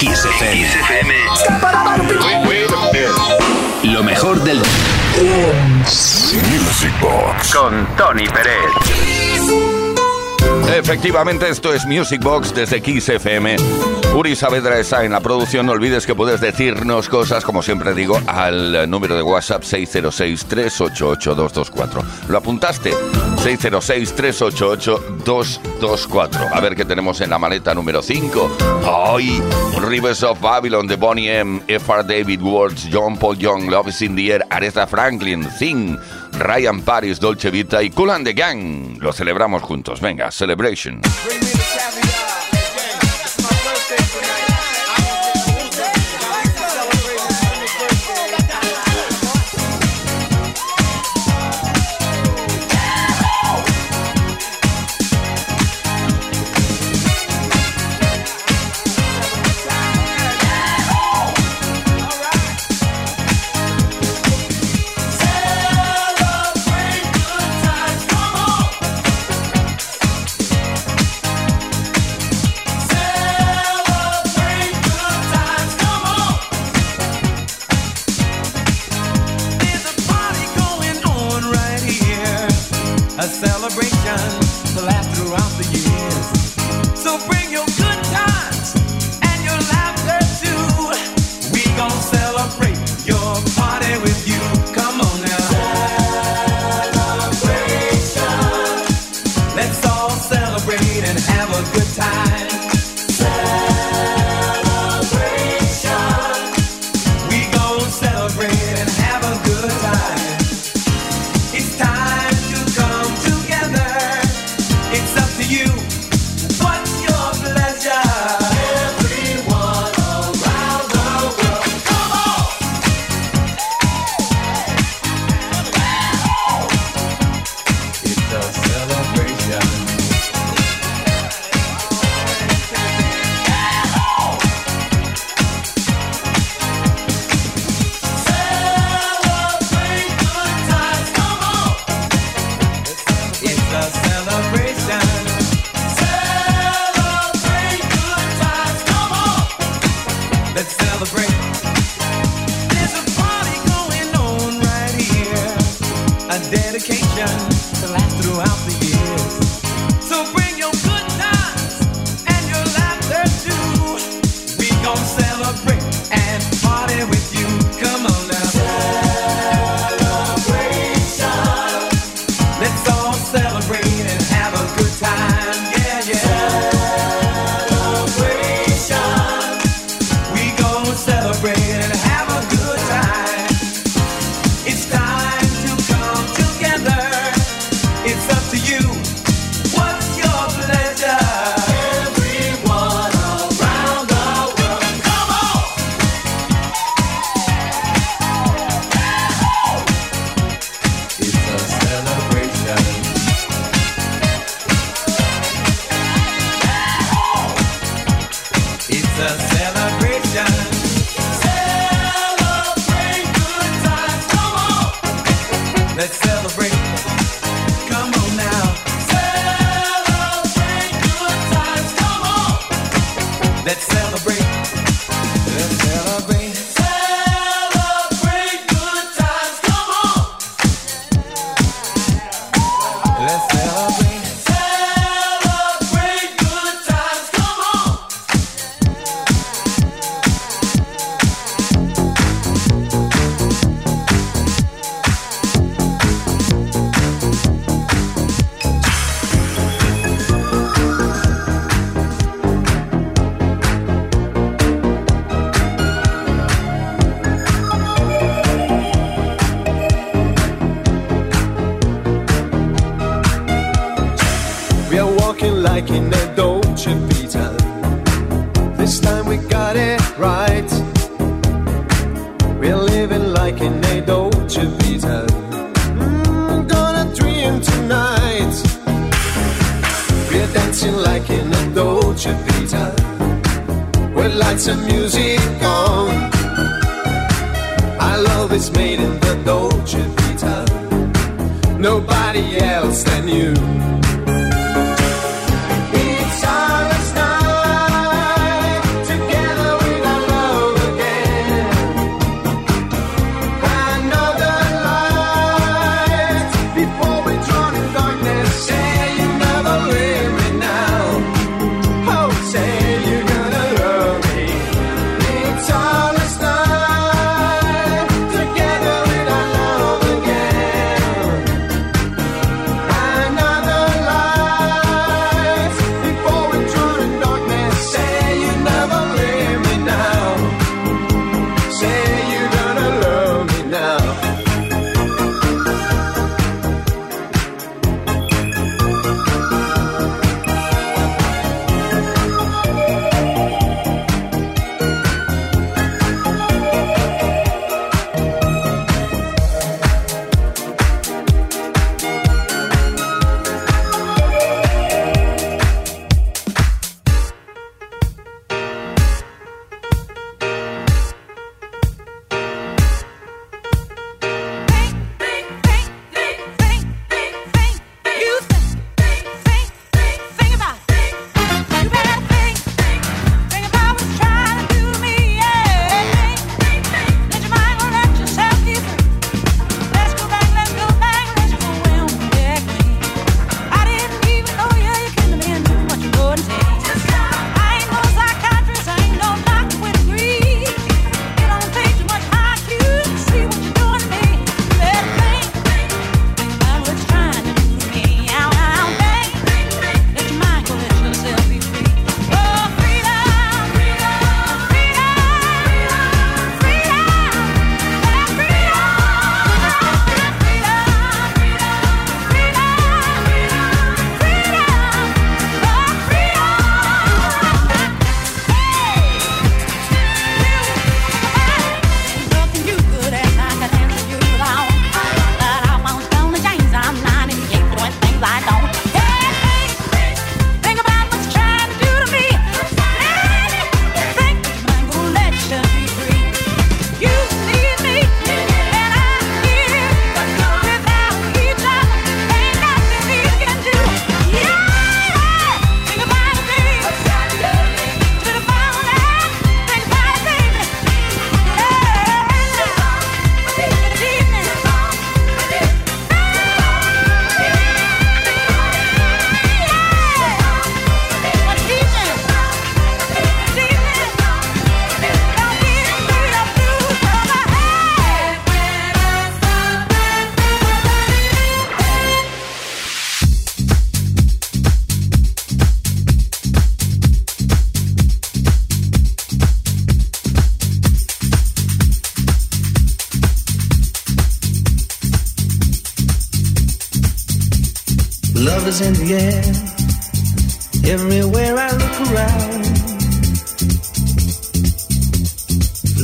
XFM. Lo mejor del Music Box con Tony Pérez. Efectivamente, esto es Music Box desde Kiss FM. Uri Saavedra está en la producción. No olvides que puedes decirnos cosas, como siempre digo, al número de WhatsApp 606-388-224. ¿Lo apuntaste? 606-388-224. A ver qué tenemos en la maleta número 5. Hoy, Rivers of Babylon de Bonnie M, F.R. David Words, John Paul Young, Love is in the Air, Aretha Franklin, Thing. Ryan Paris, Dolce Vita y Cool and the Gang. Lo celebramos juntos. Venga, celebration.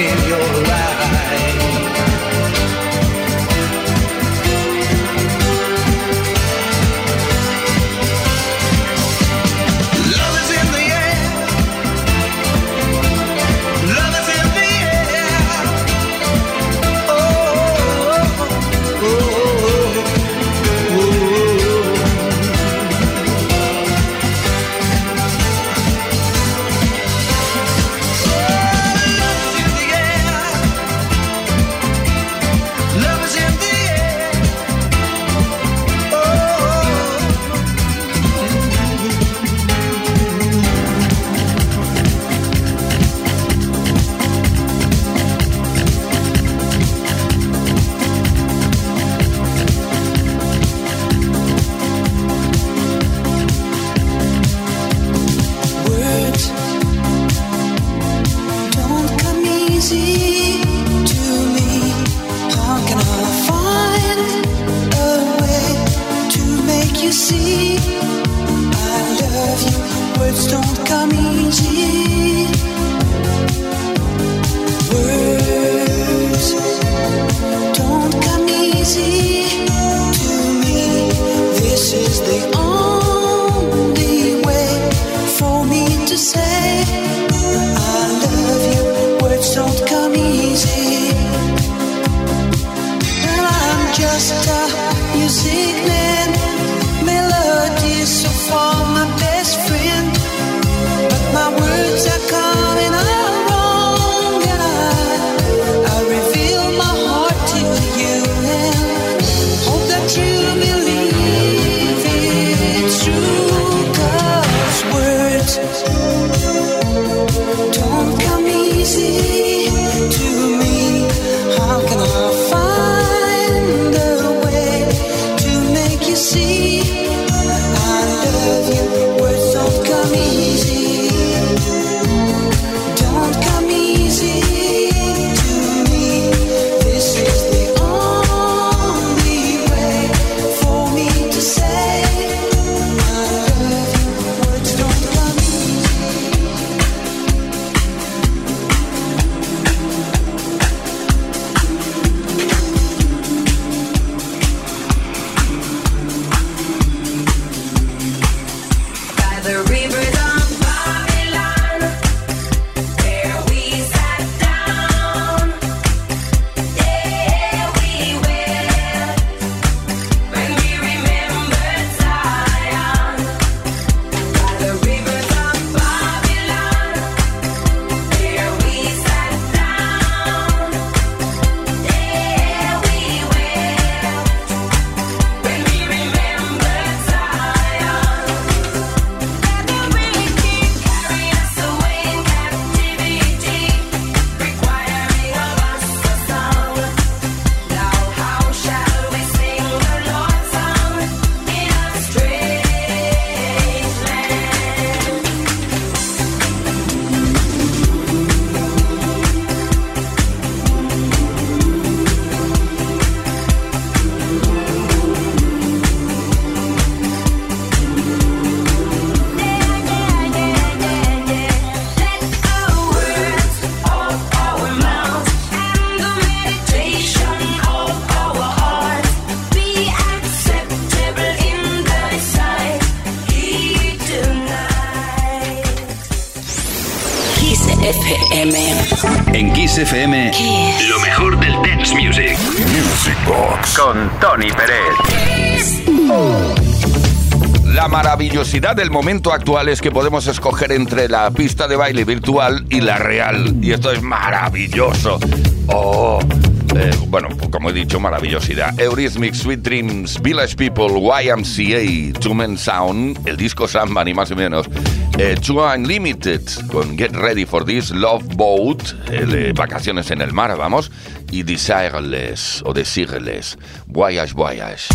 In your see. Kiss Lo mejor del dance music. Music Box. Con Tony Pérez. La maravillosidad del momento actual es que podemos escoger entre la pista de baile virtual y la real. Y esto es maravilloso. Oh. Eh, bueno, como he dicho, maravillosidad. Eurismic, Sweet Dreams, Village People, YMCA, Two Men Sound, el disco Sandman y más y menos. Eh, Two Unlimited con Get Ready for This, Love Boat, el, eh, Vacaciones en el Mar, vamos, y Desireless o Desireless, Voyage Voyage.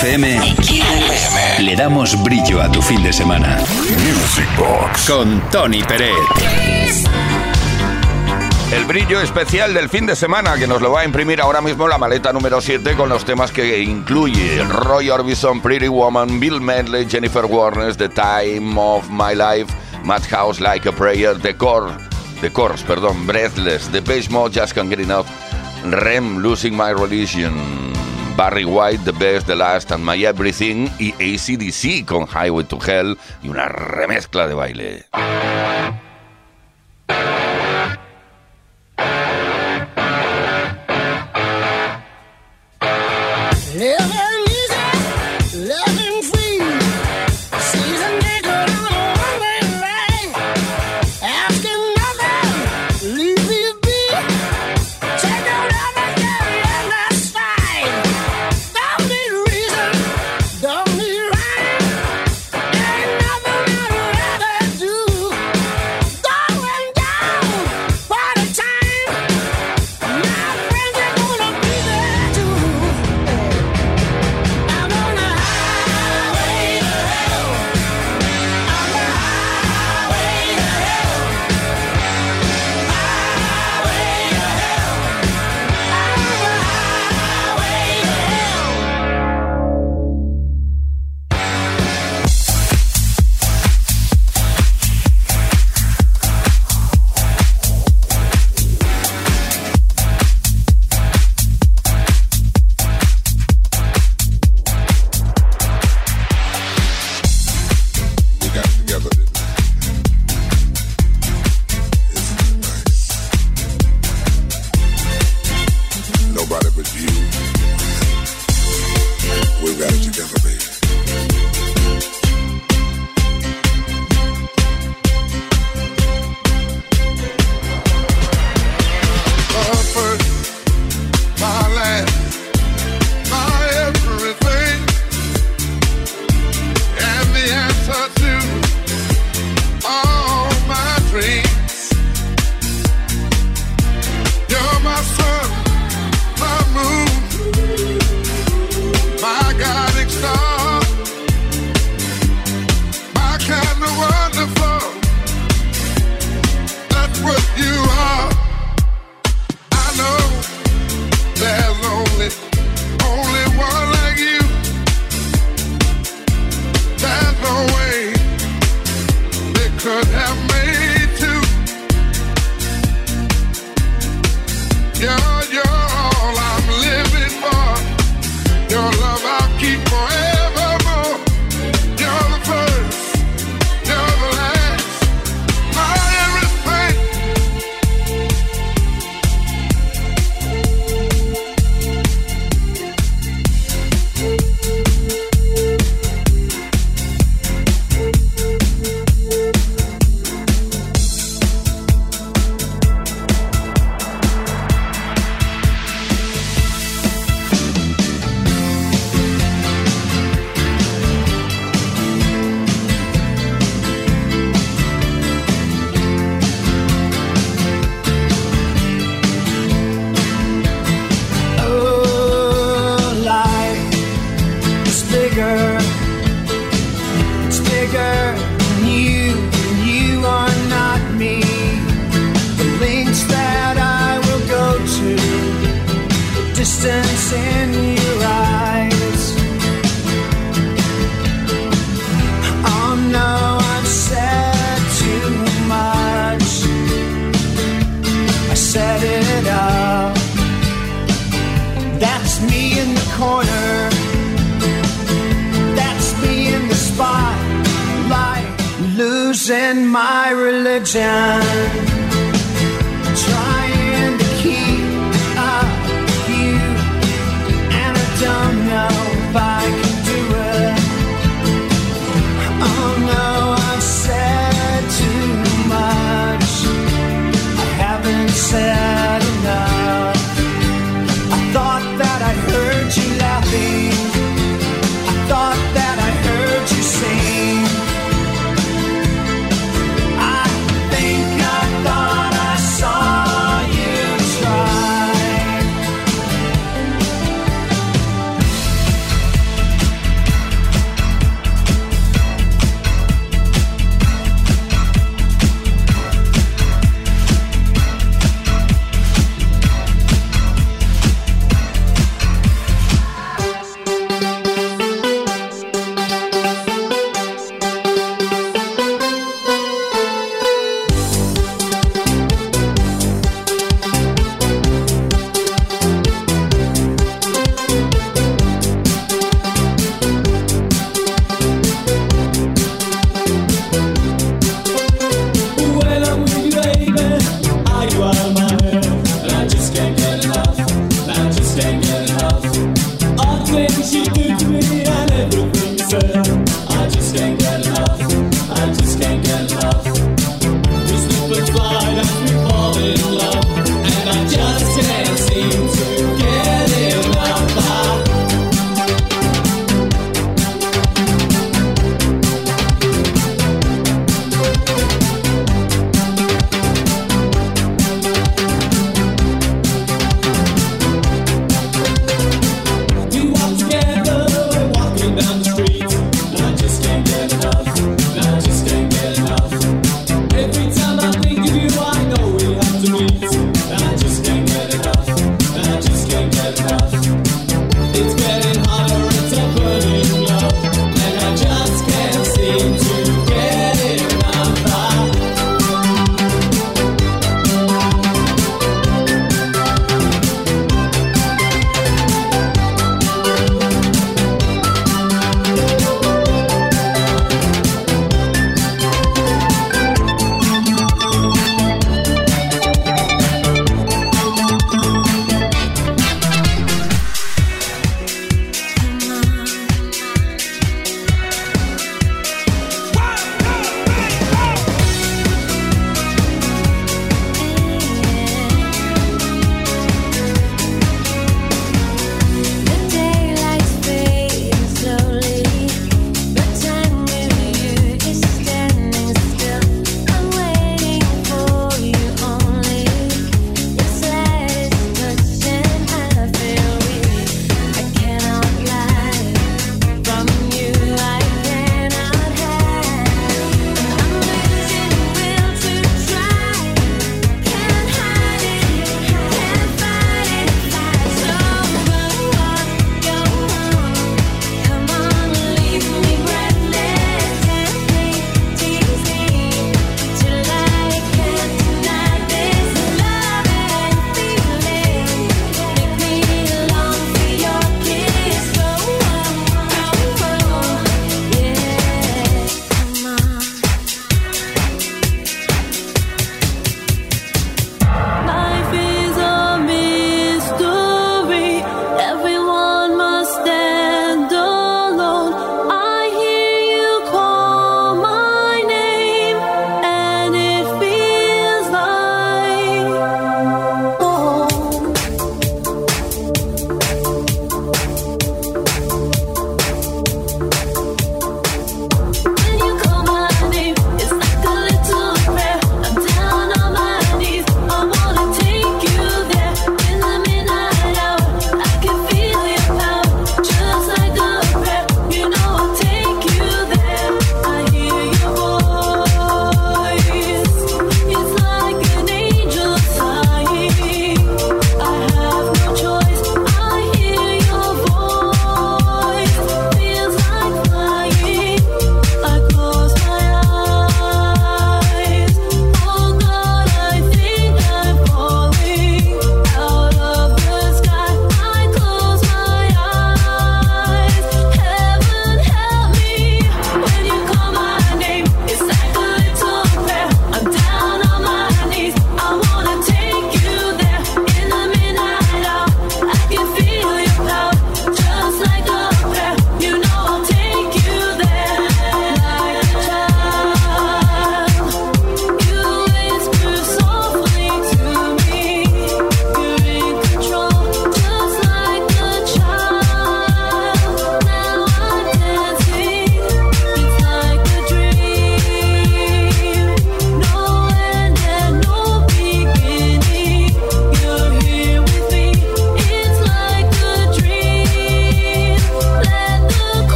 FM le damos brillo a tu fin de semana. Music Box con Tony Peret. El brillo especial del fin de semana que nos lo va a imprimir ahora mismo la maleta número 7 con los temas que incluye Roy Orbison, Pretty Woman, Bill Medley, Jennifer Warnes, The Time of My Life, Madhouse Like a Prayer, The Core, The Course, perdón, Breathless, The Page Mode, Just Can't Get Enough, Rem, Losing My Religion, Barry White, The Best, The Last and My Everything y ACDC con Highway to Hell y una remezcla de baile.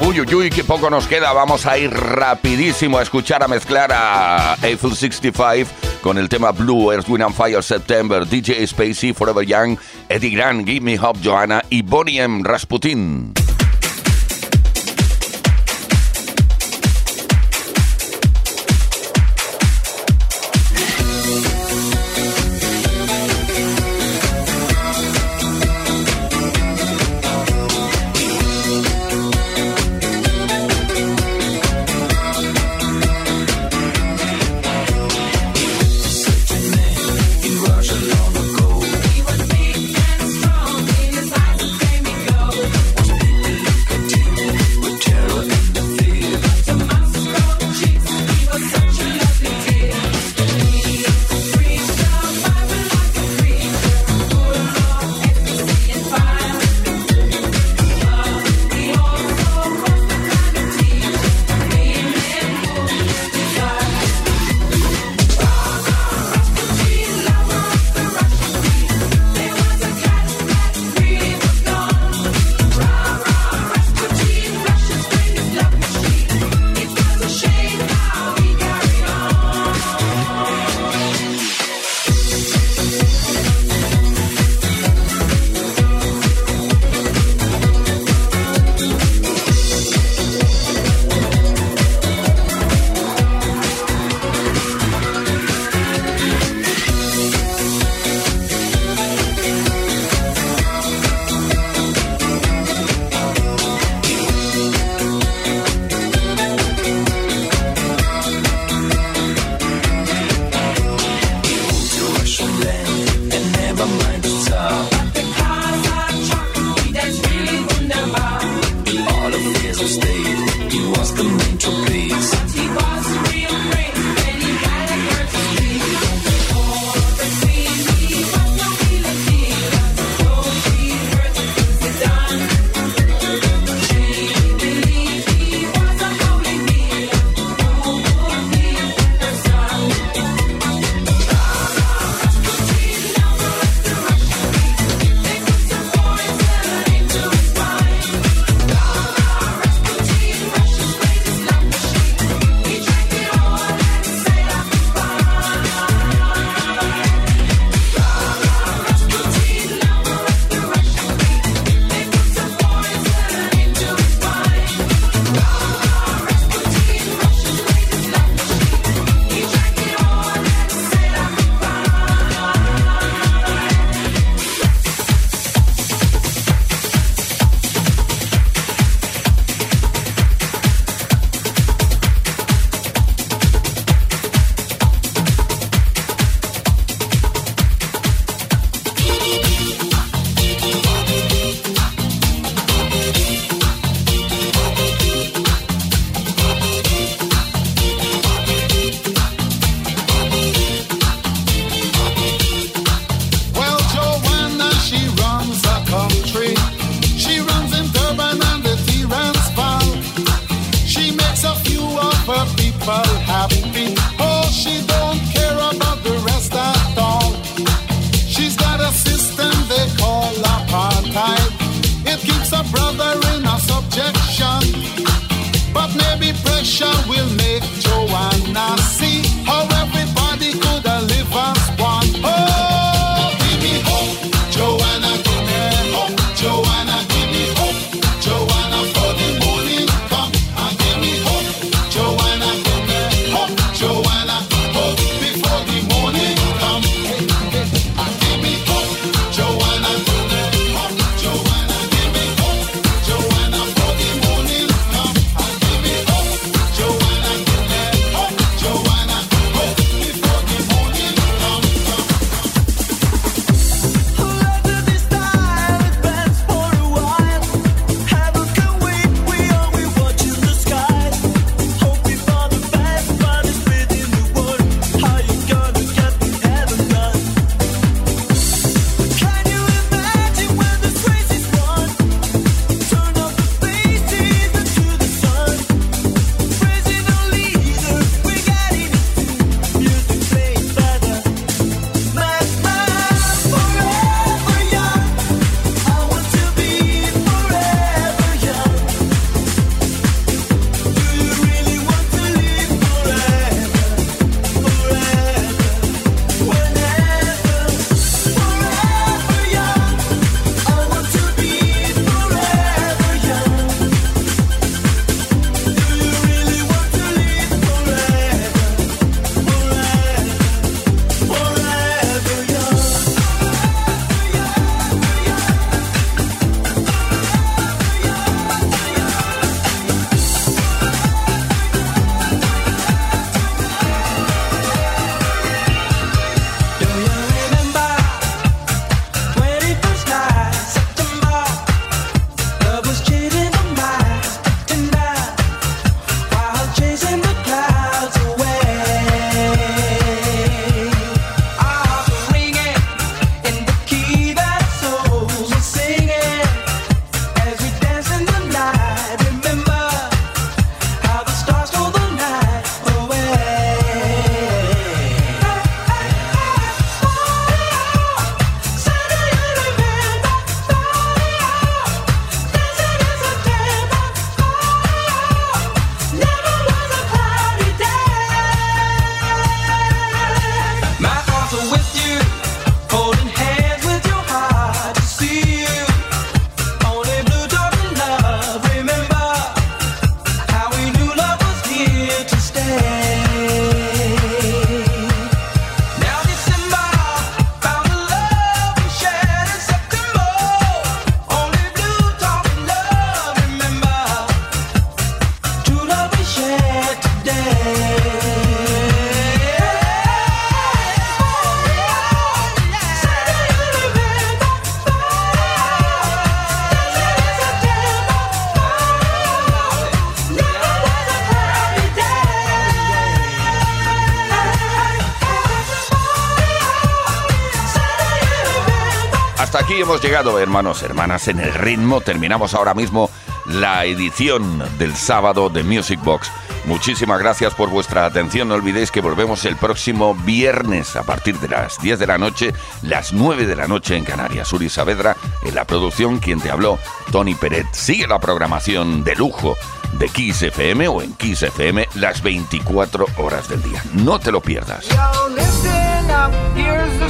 Uy, uy, uy, que poco nos queda. Vamos a ir rapidísimo a escuchar a mezclar a Eiffel 65 con el tema Blue, Earth, Wind and Fire, September, DJ Spacey, Forever Young, Eddie Grant, Give Me Hope, Joanna y Bonnie M. Rasputin. Aquí hemos llegado, hermanos, hermanas, en el ritmo. Terminamos ahora mismo la edición del sábado de Music Box. Muchísimas gracias por vuestra atención. No olvidéis que volvemos el próximo viernes a partir de las 10 de la noche, las 9 de la noche en Canarias. Uri Saavedra en la producción, quien te habló, Tony Peret. Sigue la programación de lujo de Kiss FM o en Kiss FM las 24 horas del día. No te lo pierdas.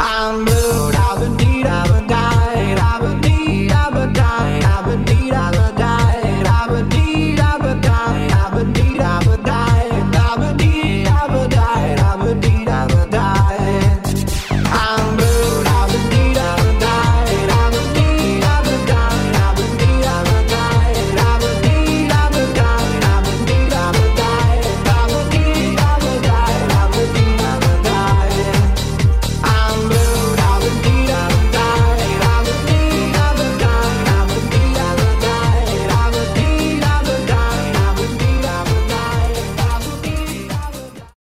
I'm blue, I've been deed, I've been died, I've been deed, I've been died, I've been I've been